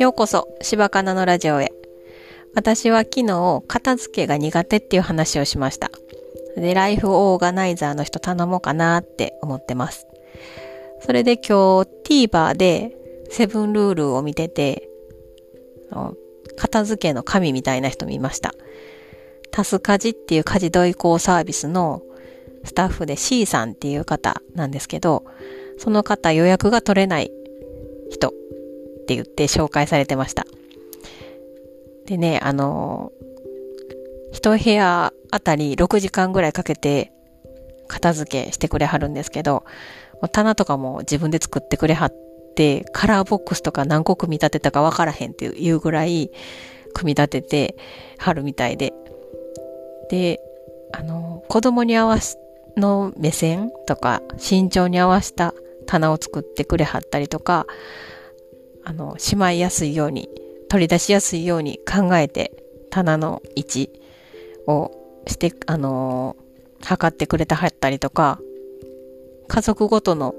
ようこそ、柴かなのラジオへ。私は昨日、片付けが苦手っていう話をしました。で、ライフオーガナイザーの人頼もうかなって思ってます。それで今日 TVer でセブンルールを見てて、片付けの神みたいな人見ました。タスカジっていう家事同行サービスのスタッフで C さんっていう方なんですけど、その方予約が取れない人って言って紹介されてました。でね、あの、一部屋あたり6時間ぐらいかけて片付けしてくれはるんですけど、棚とかも自分で作ってくれはって、カラーボックスとか何個組み立てたかわからへんっていうぐらい組み立ててはるみたいで。で、あの、子供に合わすの目線とか身長に合わせた棚を作ってくれはったりとか、あの、しまいやすいように、取り出しやすいように考えて、棚の位置をして、あの、測ってくれたはったりとか、家族ごとの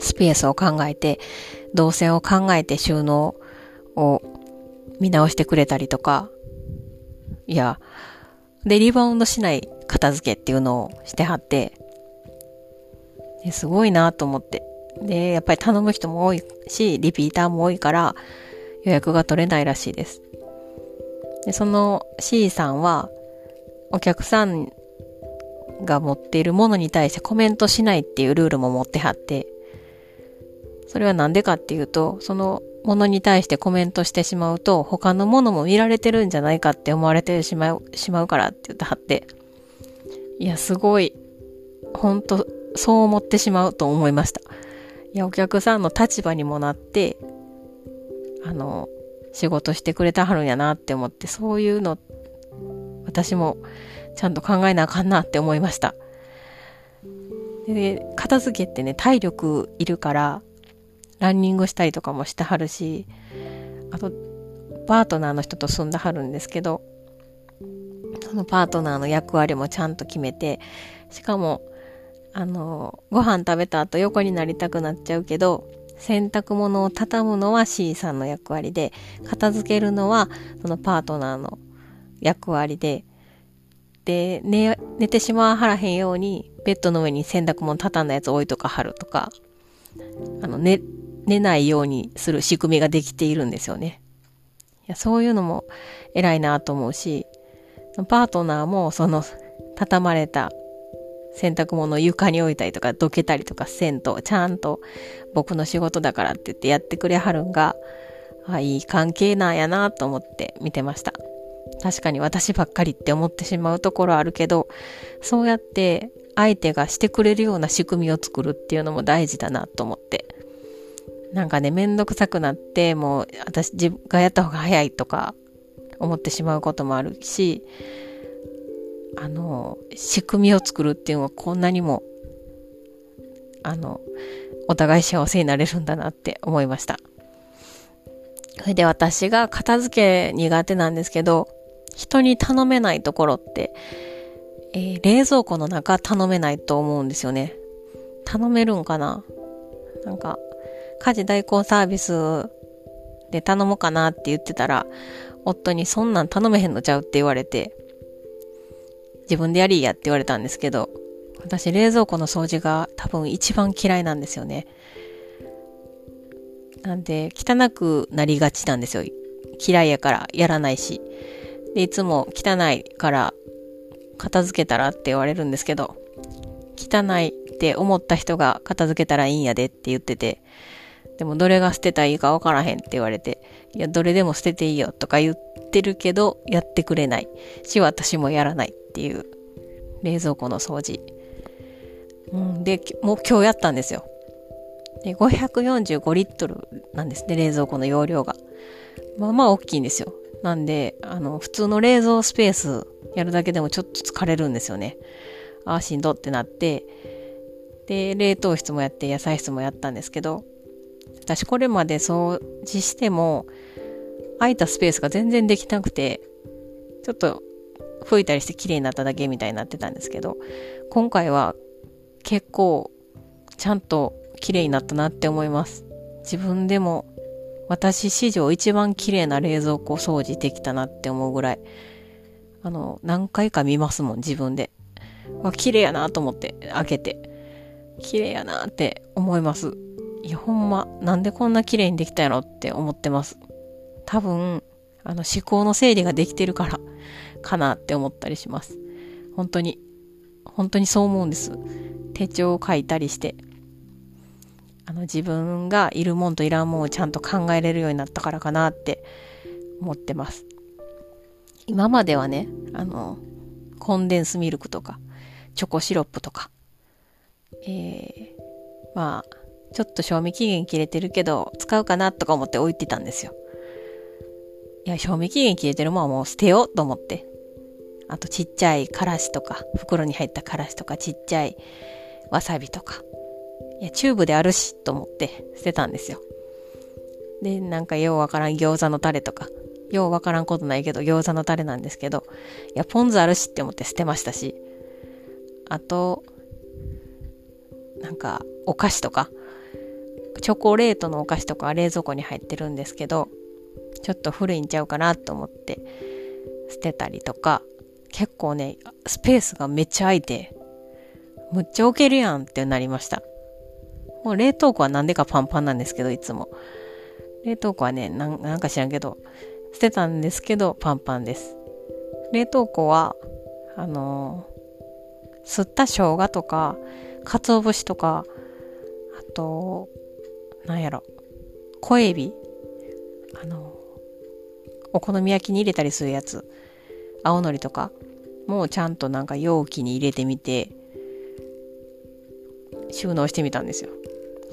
スペースを考えて、動線を考えて収納を見直してくれたりとか、いや、で、リバウンドしない片付けっていうのをしてはって、すごいなと思って。で、やっぱり頼む人も多いし、リピーターも多いから予約が取れないらしいです。で、その C さんは、お客さんが持っているものに対してコメントしないっていうルールも持ってはって、それはなんでかっていうと、そのものに対してコメントしてしまうと、他のものも見られてるんじゃないかって思われてしまう、しまうからって言ってはって、いや、すごい、ほんと、そう思ってしまうと思いました。いや、お客さんの立場にもなって、あの、仕事してくれたはるんやなって思って、そういうの、私もちゃんと考えなあかんなって思いました。で、片付けってね、体力いるから、ランニングしたりとかもしてはるし、あと、パートナーの人と住んではるんですけど、そのパートナーの役割もちゃんと決めて、しかも、あの、ご飯食べた後横になりたくなっちゃうけど、洗濯物を畳むのは C さんの役割で、片付けるのはそのパートナーの役割で、で、寝、寝てしまわはらへんように、ベッドの上に洗濯物畳んだやつ置いとかはるとか、あの、寝、寝ないようにする仕組みができているんですよね。いや、そういうのも偉いなと思うし、パートナーもその畳まれた洗濯物を床に置いたりとか、どけたりとかせんと、ちゃんと僕の仕事だからって言ってやってくれはるんが、あいい関係なんやなと思って見てました。確かに私ばっかりって思ってしまうところあるけど、そうやって相手がしてくれるような仕組みを作るっていうのも大事だなと思って。なんかね、めんどくさくなって、もう私がやった方が早いとか思ってしまうこともあるし、あの、仕組みを作るっていうのはこんなにも、あの、お互い幸せになれるんだなって思いました。それで私が片付け苦手なんですけど、人に頼めないところって、えー、冷蔵庫の中頼めないと思うんですよね。頼めるんかな？なんか、家事代行サービスで頼もうかなって言ってたら、夫にそんなん頼めへんのちゃうって言われて、自分でやりやって言われたんですけど、私冷蔵庫の掃除が多分一番嫌いなんですよね。なんで、汚くなりがちなんですよ。嫌いやからやらないし。で、いつも汚いから片付けたらって言われるんですけど、汚いって思った人が片付けたらいいんやでって言ってて、でもどれが捨てたらいいかわからへんって言われて、いや、どれでも捨てていいよとか言ってるけど、やってくれないし、私もやらないっていう冷蔵庫の掃除。うん、で、もう今日やったんですよ。で、545リットルなんですね、冷蔵庫の容量が。まあまあ大きいんですよ。なんで、あの、普通の冷蔵スペースやるだけでもちょっと疲れるんですよね。ああ、しんどってなって、で、冷凍室もやって野菜室もやったんですけど、私これまで掃除しても、空いたスペースが全然できなくて、ちょっと拭いたりして綺麗になっただけみたいになってたんですけど、今回は結構ちゃんと綺麗になったなって思います。自分でも私史上一番綺麗な冷蔵庫掃除できたなって思うぐらい、あの、何回か見ますもん、自分で。わ、綺麗やなと思って開けて。綺麗やなって思います。いや、ほんま、なんでこんな綺麗にできたやろって思ってます。多分、あの、思考の整理ができてるから、かなって思ったりします。本当に、本当にそう思うんです。手帳を書いたりして、あの、自分がいるもんといらんもんをちゃんと考えれるようになったからかなって思ってます。今まではね、あの、コンデンスミルクとか、チョコシロップとか、えー、まあ、ちょっと賞味期限切れてるけど、使うかなとか思って置いてたんですよ。いや、賞味期限切れてるもんはもう捨てようと思って。あとちっちゃいからしとか、袋に入ったからしとか、ちっちゃいわさびとか。いや、チューブであるし、と思って捨てたんですよ。で、なんかようわからん餃子のタレとか、ようわからんことないけど餃子のタレなんですけど、いや、ポン酢あるしって思って捨てましたし、あと、なんか、お菓子とか、チョコレートのお菓子とか冷蔵庫に入ってるんですけど、ちょっと古いんちゃうかなと思って捨てたりとか、結構ね、スペースがめっちゃ空いて、むっちゃ置けるやんってなりました。もう冷凍庫はなんでかパンパンなんですけど、いつも。冷凍庫はね、なんか知らんけど、捨てたんですけど、パンパンです。冷凍庫は、あのー、吸った生姜とか、鰹節とか、あと、なんやろ、小エビあの、お好み焼きに入れたりするやつ、青のりとか、もうちゃんとなんか容器に入れてみて、収納してみたんですよ。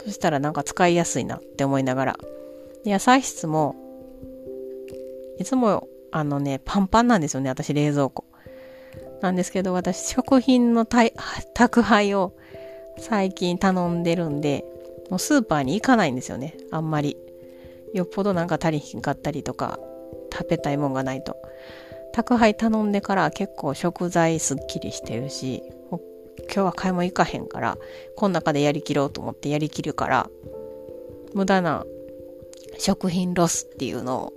そしたらなんか使いやすいなって思いながら。で野菜室も、いつもあのね、パンパンなんですよね、私冷蔵庫。なんですけど、私食品の宅配を最近頼んでるんで、もうスーパーに行かないんですよね、あんまり。よっぽどなんか足りひんかったりとか、食べたいもんがないと。宅配頼んでから結構食材すっきりしてるし、今日は買い物行かへんから、この中でやりきろうと思ってやりきるから、無駄な食品ロスっていうのを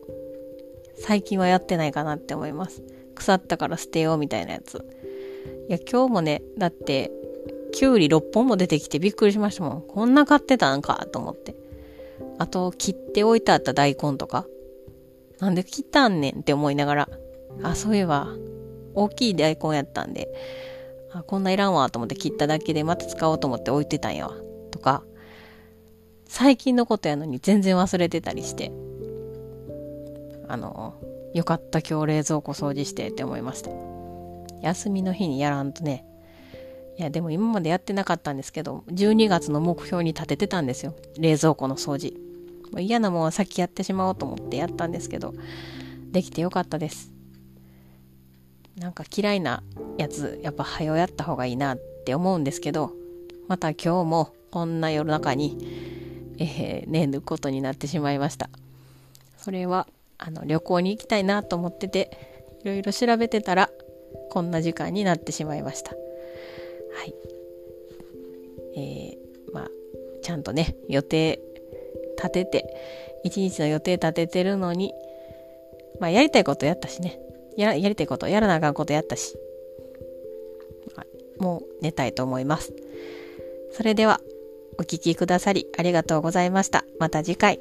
最近はやってないかなって思います。腐ったから捨てようみたいなやつ。いや、今日もね、だって、きゅうり6本も出てきてびっくりしましたもん。こんな買ってたんかと思って。あと、切っておいてあった大根とか。なんで切ったんねんって思いながら。あ、そういえば、大きい大根やったんで、あ、こんないらんわと思って切っただけでまた使おうと思って置いてたんやわ。とか、最近のことやのに全然忘れてたりして。あの、よかった今日冷蔵庫掃除してって思いました。休みの日にやらんとね。いや、でも今までやってなかったんですけど、12月の目標に立ててたんですよ。冷蔵庫の掃除。もう嫌なもんは先やってしまおうと思ってやったんですけど、できてよかったです。なんか嫌いなやつ、やっぱ早やった方がいいなって思うんですけど、また今日もこんな夜中に、えー、寝ることになってしまいました。それは、あの、旅行に行きたいなと思ってて、いろいろ調べてたら、こんな時間になってしまいました。はい。えー、まあ、ちゃんとね、予定立てて、一日の予定立ててるのに、まあ、やりたいことやったしね。ややりたいこと、やらなあかんことやったし、もう寝たいと思います。それでは、お聴きくださりありがとうございました。また次回。